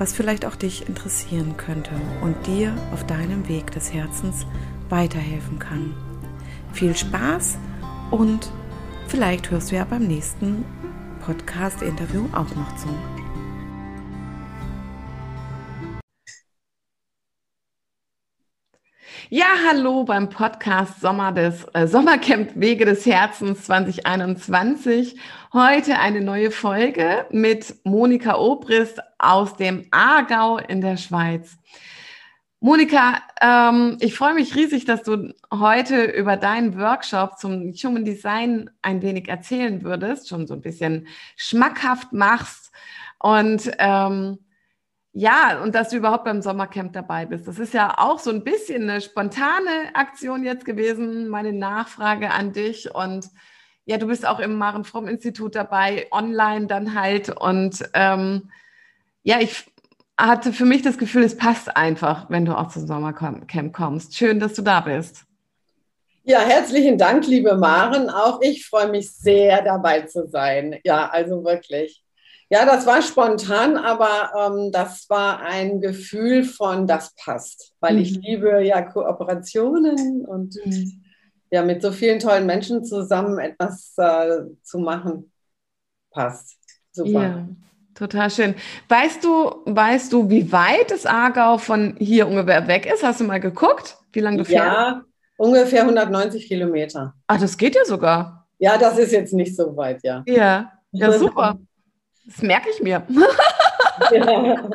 was vielleicht auch dich interessieren könnte und dir auf deinem Weg des Herzens weiterhelfen kann. Viel Spaß und vielleicht hörst du ja beim nächsten Podcast-Interview auch noch zu. Ja, hallo beim Podcast Sommer des äh, Sommercamp Wege des Herzens 2021. Heute eine neue Folge mit Monika Obrist aus dem Aargau in der Schweiz. Monika, ähm, ich freue mich riesig, dass du heute über deinen Workshop zum Human Design ein wenig erzählen würdest, schon so ein bisschen schmackhaft machst und ähm, ja, und dass du überhaupt beim Sommercamp dabei bist. Das ist ja auch so ein bisschen eine spontane Aktion jetzt gewesen, meine Nachfrage an dich. Und ja, du bist auch im Maren Fromm Institut dabei, online dann halt. Und ähm, ja, ich hatte für mich das Gefühl, es passt einfach, wenn du auch zum Sommercamp kommst. Schön, dass du da bist. Ja, herzlichen Dank, liebe Maren. Auch ich freue mich sehr, dabei zu sein. Ja, also wirklich. Ja, das war spontan, aber ähm, das war ein Gefühl von, das passt, weil mhm. ich liebe ja Kooperationen und mhm. ja, mit so vielen tollen Menschen zusammen etwas äh, zu machen, passt. Super. Ja. Total schön. Weißt du, weißt du, wie weit das Aargau von hier ungefähr weg ist? Hast du mal geguckt, wie lange du fährst? Ja, ungefähr 190 Kilometer. Ach, das geht ja sogar. Ja, das ist jetzt nicht so weit, ja. Ja, ja, super. Das merke ich mir. Ja.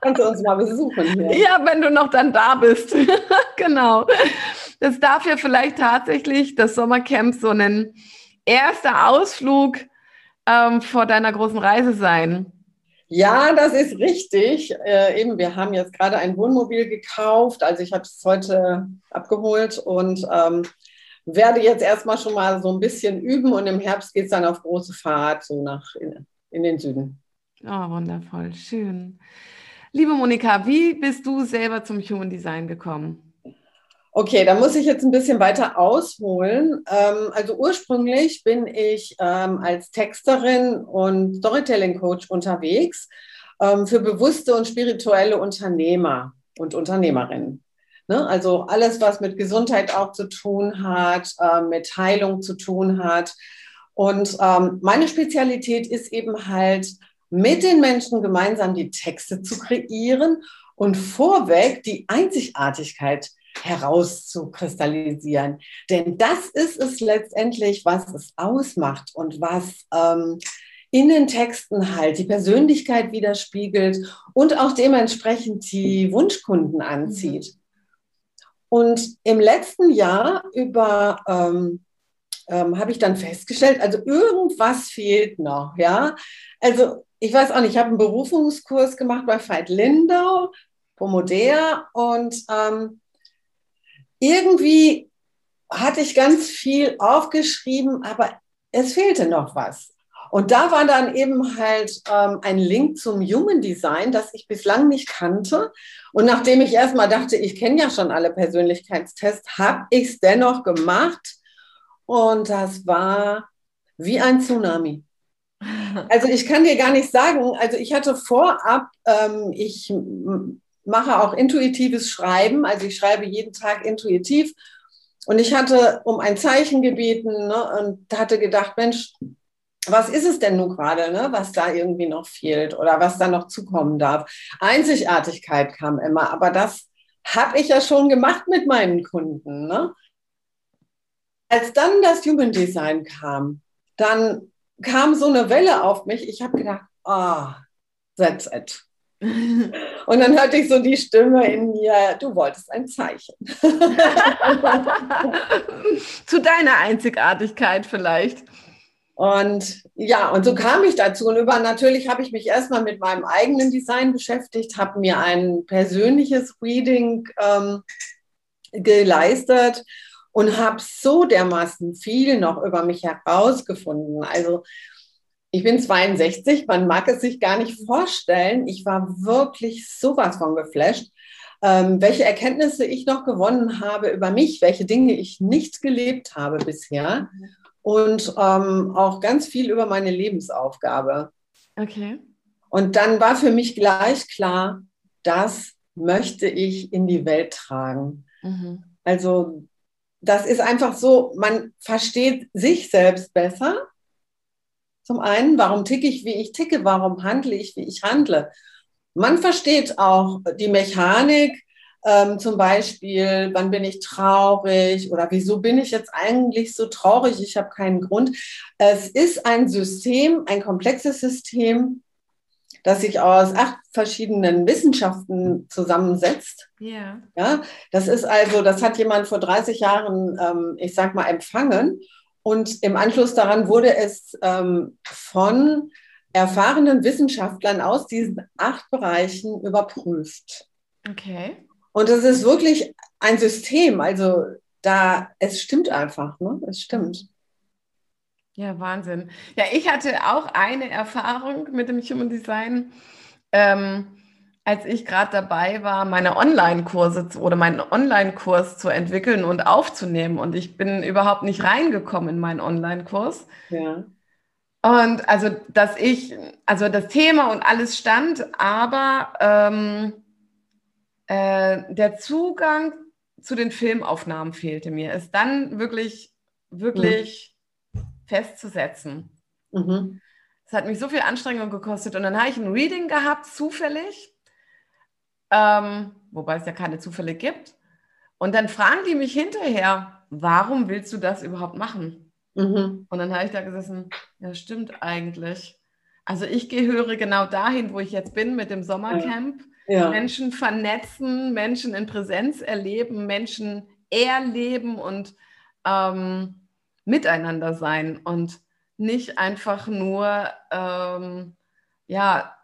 Kannst du uns mal besuchen hier? Ja, wenn du noch dann da bist. genau. Das darf ja vielleicht tatsächlich das Sommercamp so ein erster Ausflug ähm, vor deiner großen Reise sein. Ja, das ist richtig. Äh, eben, wir haben jetzt gerade ein Wohnmobil gekauft. Also ich habe es heute abgeholt und ähm, werde jetzt erstmal schon mal so ein bisschen üben und im Herbst geht es dann auf große Fahrt, so nach in, in den Süden. Oh, wundervoll, schön. Liebe Monika, wie bist du selber zum Human Design gekommen? Okay, da muss ich jetzt ein bisschen weiter ausholen. Ähm, also ursprünglich bin ich ähm, als Texterin und Storytelling-Coach unterwegs ähm, für bewusste und spirituelle Unternehmer und Unternehmerinnen. Ne? Also alles, was mit Gesundheit auch zu tun hat, äh, mit Heilung zu tun hat. Und ähm, meine Spezialität ist eben halt, mit den Menschen gemeinsam die Texte zu kreieren und vorweg die Einzigartigkeit herauszukristallisieren. Denn das ist es letztendlich, was es ausmacht und was ähm, in den Texten halt die Persönlichkeit widerspiegelt und auch dementsprechend die Wunschkunden anzieht. Mhm. Und im letzten Jahr über ähm, ähm, habe ich dann festgestellt, also irgendwas fehlt noch, ja. Also ich weiß auch nicht, ich habe einen Berufungskurs gemacht bei Veit Lindau, Pomodea und ähm, irgendwie hatte ich ganz viel aufgeschrieben, aber es fehlte noch was. Und da war dann eben halt ähm, ein Link zum Human Design, das ich bislang nicht kannte. Und nachdem ich erstmal dachte, ich kenne ja schon alle Persönlichkeitstests, habe ich es dennoch gemacht. Und das war wie ein Tsunami. Also ich kann dir gar nicht sagen, also ich hatte vorab, ähm, ich mache auch intuitives Schreiben, also ich schreibe jeden Tag intuitiv. Und ich hatte um ein Zeichen gebeten ne, und hatte gedacht, Mensch, was ist es denn nun gerade, ne, was da irgendwie noch fehlt oder was da noch zukommen darf? Einzigartigkeit kam immer, aber das habe ich ja schon gemacht mit meinen Kunden. Ne? Als dann das Human Design kam, dann kam so eine Welle auf mich. Ich habe gedacht, ah, oh, that's it. Und dann hörte ich so die Stimme in mir, du wolltest ein Zeichen. Zu deiner Einzigartigkeit vielleicht. Und ja, und so kam ich dazu. Und über natürlich habe ich mich erstmal mit meinem eigenen Design beschäftigt, habe mir ein persönliches Reading ähm, geleistet und habe so dermaßen viel noch über mich herausgefunden. Also ich bin 62, man mag es sich gar nicht vorstellen. Ich war wirklich sowas von geflasht, ähm, welche Erkenntnisse ich noch gewonnen habe über mich, welche Dinge ich nicht gelebt habe bisher und ähm, auch ganz viel über meine Lebensaufgabe. Okay. Und dann war für mich gleich klar, das möchte ich in die Welt tragen. Mhm. Also das ist einfach so, man versteht sich selbst besser zum einen, warum ticke ich, wie ich ticke, warum handle ich, wie ich handle. Man versteht auch die Mechanik, ähm, zum Beispiel, wann bin ich traurig oder wieso bin ich jetzt eigentlich so traurig? Ich habe keinen Grund. Es ist ein System, ein komplexes System, das sich aus acht verschiedenen Wissenschaften zusammensetzt. Yeah. Ja, das ist also, das hat jemand vor 30 Jahren, ähm, ich sag mal, empfangen und im Anschluss daran wurde es ähm, von erfahrenen Wissenschaftlern aus diesen acht Bereichen überprüft. Okay. Und es ist wirklich ein System. Also da, es stimmt einfach, ne? Es stimmt. Ja, Wahnsinn. Ja, ich hatte auch eine Erfahrung mit dem Human Design. Ähm, als ich gerade dabei war, meine Online-Kurse oder meinen Online-Kurs zu entwickeln und aufzunehmen. Und ich bin überhaupt nicht reingekommen in meinen Online-Kurs. Ja. Und also, dass ich, also das Thema und alles stand, aber ähm, äh, der Zugang zu den Filmaufnahmen fehlte mir. Es dann wirklich, wirklich mhm. festzusetzen. Mhm. Es hat mich so viel Anstrengung gekostet. Und dann habe ich ein Reading gehabt, zufällig ähm, wobei es ja keine Zufälle gibt. Und dann fragen die mich hinterher, warum willst du das überhaupt machen? Mhm. Und dann habe ich da gesessen, ja, stimmt eigentlich. Also ich gehöre genau dahin, wo ich jetzt bin mit dem Sommercamp. Ja. Ja. Menschen vernetzen, Menschen in Präsenz erleben, Menschen erleben und ähm, miteinander sein und nicht einfach nur ähm, ja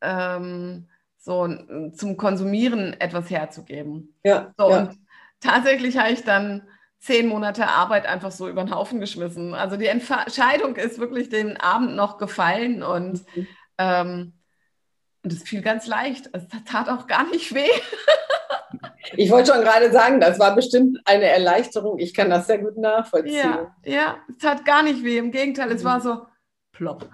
ähm, so zum Konsumieren etwas herzugeben. Ja, so, ja. Und tatsächlich habe ich dann zehn Monate Arbeit einfach so über den Haufen geschmissen. Also die Entscheidung ist wirklich den Abend noch gefallen und mhm. ähm, und es fiel ganz leicht. Es tat auch gar nicht weh. Ich wollte schon gerade sagen, das war bestimmt eine Erleichterung. Ich kann das sehr gut nachvollziehen. Ja, ja es tat gar nicht weh. Im Gegenteil, es war so plopp.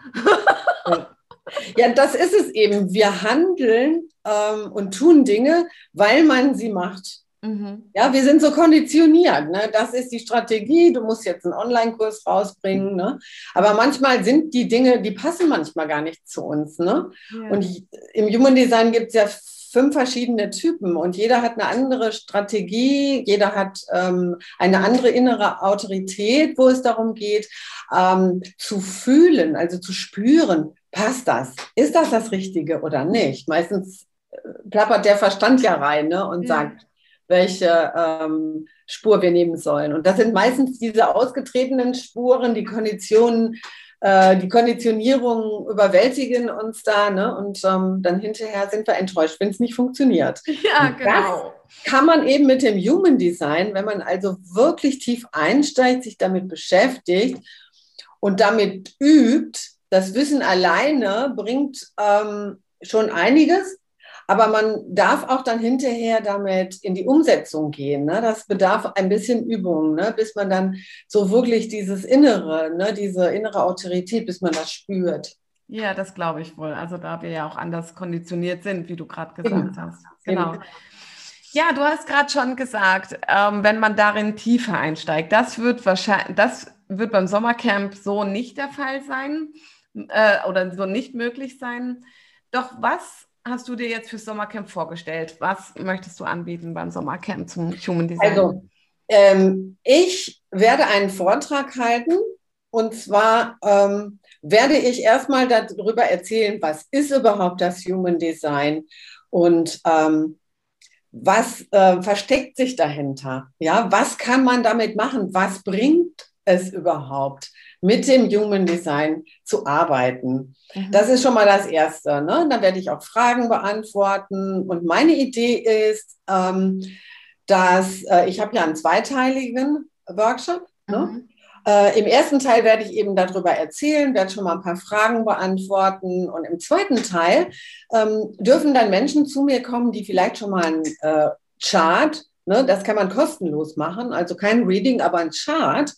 Ja. Das ist es eben. Wir handeln ähm, und tun Dinge, weil man sie macht. Mhm. Ja, wir sind so konditioniert. Ne? Das ist die Strategie. Du musst jetzt einen Online-Kurs rausbringen. Ne? Aber manchmal sind die Dinge, die passen manchmal gar nicht zu uns. Ne? Ja. Und im Human Design gibt es ja fünf verschiedene Typen und jeder hat eine andere Strategie, jeder hat ähm, eine andere innere Autorität, wo es darum geht, ähm, zu fühlen, also zu spüren, passt das? Ist das das Richtige oder nicht? Meistens äh, plappert der Verstand ja rein ne, und ja. sagt, welche ähm, Spur wir nehmen sollen. Und das sind meistens diese ausgetretenen Spuren, die Konditionen, äh, die Konditionierungen überwältigen uns da ne? und ähm, dann hinterher sind wir enttäuscht, wenn es nicht funktioniert. Ja, genau. Das kann man eben mit dem Human Design, wenn man also wirklich tief einsteigt, sich damit beschäftigt und damit übt, das Wissen alleine bringt ähm, schon einiges, aber man darf auch dann hinterher damit in die Umsetzung gehen. Ne? Das bedarf ein bisschen Übung, ne? bis man dann so wirklich dieses Innere, ne? diese innere Autorität, bis man das spürt. Ja, das glaube ich wohl. Also da wir ja auch anders konditioniert sind, wie du gerade gesagt genau. hast. Genau. genau. Ja, du hast gerade schon gesagt, ähm, wenn man darin tiefer einsteigt, das wird wahrscheinlich, das wird beim Sommercamp so nicht der Fall sein äh, oder so nicht möglich sein. Doch was hast du dir jetzt fürs Sommercamp vorgestellt? Was möchtest du anbieten beim Sommercamp zum Human Design? Also, ähm, ich werde einen Vortrag halten und zwar ähm, werde ich erstmal darüber erzählen, was ist überhaupt das Human Design und ähm, was äh, versteckt sich dahinter? Ja, was kann man damit machen? Was bringt es überhaupt, mit dem Human Design zu arbeiten? Mhm. Das ist schon mal das Erste. Ne? Dann werde ich auch Fragen beantworten. Und meine Idee ist, ähm, dass äh, ich habe ja einen zweiteiligen Workshop. Ne? Mhm. Äh, Im ersten Teil werde ich eben darüber erzählen, werde schon mal ein paar Fragen beantworten. Und im zweiten Teil ähm, dürfen dann Menschen zu mir kommen, die vielleicht schon mal einen äh, Chart, ne, das kann man kostenlos machen, also kein Reading, aber ein Chart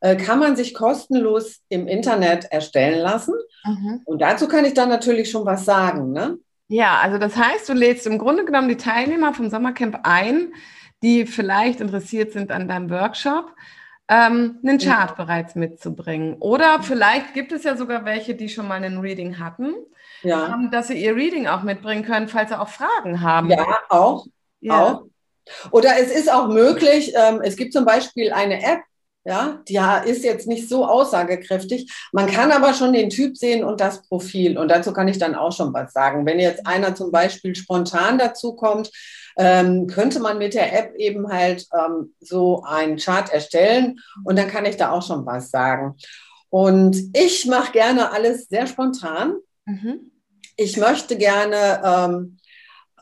äh, kann man sich kostenlos im Internet erstellen lassen. Mhm. Und dazu kann ich dann natürlich schon was sagen. Ne? Ja, also das heißt, du lädst im Grunde genommen die Teilnehmer vom Sommercamp ein, die vielleicht interessiert sind an deinem Workshop ähm, einen Chart ja. bereits mitzubringen. Oder vielleicht gibt es ja sogar welche, die schon mal einen Reading hatten, ja. ähm, dass sie ihr Reading auch mitbringen können, falls sie auch Fragen haben. Ja, auch. Ja. auch. Oder es ist auch möglich, ähm, es gibt zum Beispiel eine App, ja, die ist jetzt nicht so aussagekräftig. Man kann aber schon den Typ sehen und das Profil. Und dazu kann ich dann auch schon was sagen. Wenn jetzt einer zum Beispiel spontan dazu kommt, ähm, könnte man mit der App eben halt ähm, so einen Chart erstellen und dann kann ich da auch schon was sagen. Und ich mache gerne alles sehr spontan. Mhm. Ich möchte gerne ähm,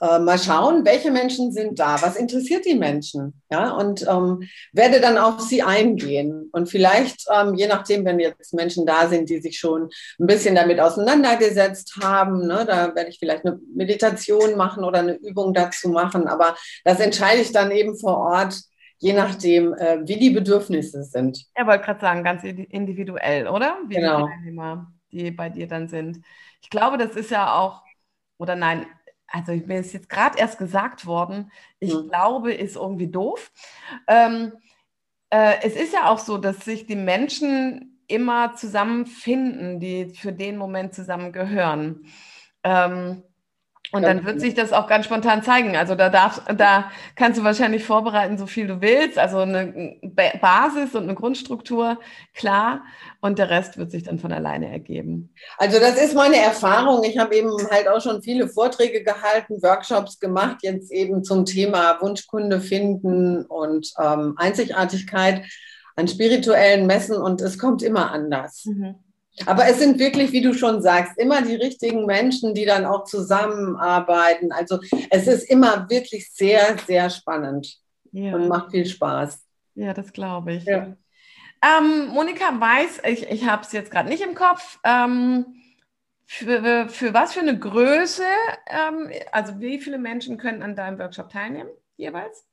äh, mal schauen, welche Menschen sind da, was interessiert die Menschen, ja, und ähm, werde dann auf sie eingehen. Und vielleicht, ähm, je nachdem, wenn jetzt Menschen da sind, die sich schon ein bisschen damit auseinandergesetzt haben, ne, da werde ich vielleicht eine Meditation machen oder eine Übung dazu machen, aber das entscheide ich dann eben vor Ort, je nachdem, äh, wie die Bedürfnisse sind. Ja, wollte gerade sagen, ganz individuell, oder? Wie genau. die Teilnehmer, die bei dir dann sind. Ich glaube, das ist ja auch, oder nein, also mir ist jetzt gerade erst gesagt worden, ich mhm. glaube, ist irgendwie doof. Ähm, äh, es ist ja auch so, dass sich die Menschen immer zusammenfinden, die für den Moment zusammengehören. Ähm, und dann wird sich das auch ganz spontan zeigen. Also da darf, da kannst du wahrscheinlich vorbereiten, so viel du willst. Also eine Basis und eine Grundstruktur, klar. Und der Rest wird sich dann von alleine ergeben. Also das ist meine Erfahrung. Ich habe eben halt auch schon viele Vorträge gehalten, Workshops gemacht, jetzt eben zum Thema Wunschkunde finden und ähm, Einzigartigkeit an spirituellen Messen. Und es kommt immer anders. Mhm. Aber es sind wirklich, wie du schon sagst, immer die richtigen Menschen, die dann auch zusammenarbeiten. Also es ist immer wirklich sehr, sehr spannend ja. und macht viel Spaß. Ja, das glaube ich. Ja. Ähm, Monika weiß, ich, ich habe es jetzt gerade nicht im Kopf, ähm, für, für was für eine Größe, ähm, also wie viele Menschen können an deinem Workshop teilnehmen jeweils?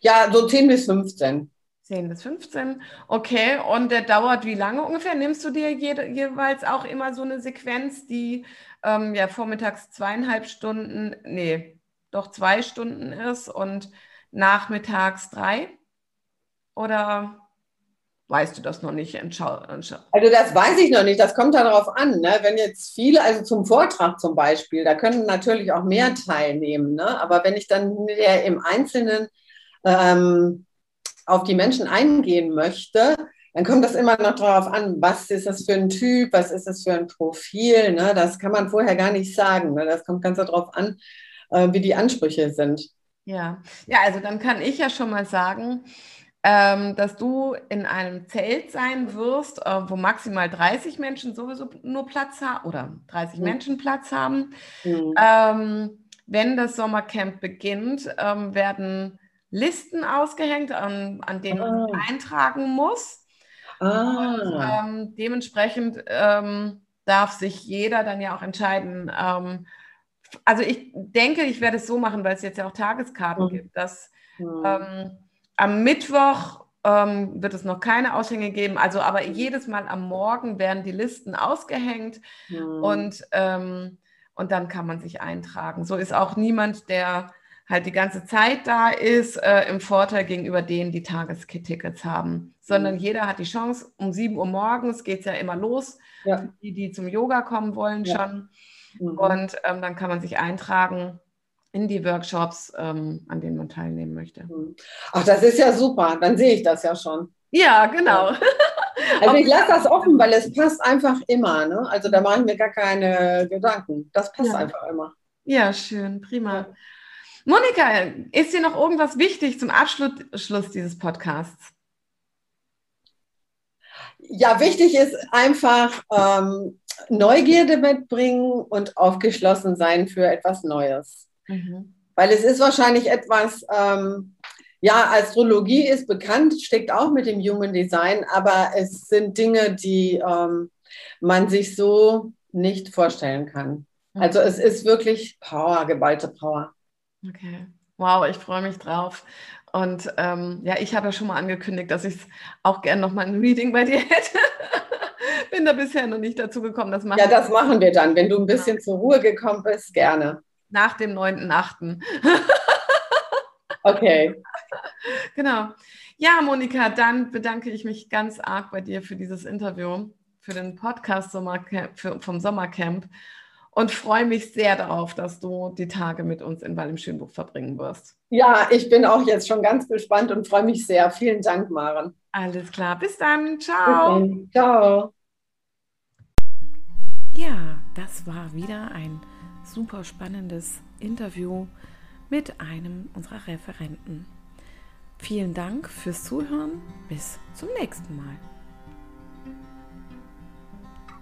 Ja, so 10 bis 15. 10 bis 15. Okay, und der dauert wie lange ungefähr? Nimmst du dir je, jeweils auch immer so eine Sequenz, die ähm, ja vormittags zweieinhalb Stunden, nee, doch zwei Stunden ist und nachmittags drei? Oder weißt du das noch nicht? Also das weiß ich noch nicht, das kommt darauf an. Ne? Wenn jetzt viele, also zum Vortrag zum Beispiel, da können natürlich auch mehr teilnehmen. Ne? Aber wenn ich dann im Einzelnen ähm, auf die Menschen eingehen möchte, dann kommt das immer noch darauf an, was ist das für ein Typ, was ist das für ein Profil. Ne? Das kann man vorher gar nicht sagen. Ne? Das kommt ganz darauf an, äh, wie die Ansprüche sind. Ja, ja, also dann kann ich ja schon mal sagen, ähm, dass du in einem Zelt sein wirst, äh, wo maximal 30 Menschen sowieso nur Platz haben oder 30 mhm. Menschen Platz haben. Mhm. Ähm, wenn das Sommercamp beginnt, ähm, werden Listen ausgehängt, an, an denen man ah. eintragen muss. Ah. Und ähm, dementsprechend ähm, darf sich jeder dann ja auch entscheiden. Ähm, also ich denke, ich werde es so machen, weil es jetzt ja auch Tageskarten mhm. gibt, dass mhm. am Mittwoch ähm, wird es noch keine Aushänge geben. Also aber jedes Mal am Morgen werden die Listen ausgehängt mhm. und, ähm, und dann kann man sich eintragen. So ist auch niemand, der halt die ganze Zeit da ist, äh, im Vorteil gegenüber denen, die Tagestickets haben. Sondern mhm. jeder hat die Chance, um 7 Uhr morgens geht es ja immer los, ja. die, die zum Yoga kommen wollen ja. schon. Mhm. Und ähm, dann kann man sich eintragen in die Workshops, ähm, an denen man teilnehmen möchte. Mhm. Ach, das ist ja super, dann sehe ich das ja schon. Ja, genau. Also ich lasse das offen, weil es passt einfach immer. Ne? Also da mache ich mir gar keine Gedanken. Das passt einfach immer. Ja, schön, prima. Monika, ist dir noch irgendwas wichtig zum Abschluss dieses Podcasts? Ja, wichtig ist einfach ähm, Neugierde mitbringen und aufgeschlossen sein für etwas Neues. Mhm. Weil es ist wahrscheinlich etwas, ähm, ja, Astrologie ist bekannt, steckt auch mit dem Human Design, aber es sind Dinge, die ähm, man sich so nicht vorstellen kann. Mhm. Also es ist wirklich Power, geballte Power. Okay. Wow, ich freue mich drauf. Und ähm, ja, ich habe ja schon mal angekündigt, dass ich auch gerne noch mal ein Reading bei dir hätte. Bin da bisher noch nicht dazu gekommen. Das machen ja, das machen wir dann, wenn du ein bisschen zur Ruhe gekommen bist, gerne. Nach dem 9.8. okay. Genau. Ja, Monika, dann bedanke ich mich ganz arg bei dir für dieses Interview, für den Podcast vom Sommercamp und freue mich sehr darauf, dass du die Tage mit uns in Wall Schönbuch verbringen wirst. Ja, ich bin auch jetzt schon ganz gespannt und freue mich sehr. Vielen Dank, Maren. Alles klar. Bis dann. Ciao. Bis dann. Ciao. Ja, das war wieder ein super spannendes Interview mit einem unserer Referenten. Vielen Dank fürs Zuhören. Bis zum nächsten Mal.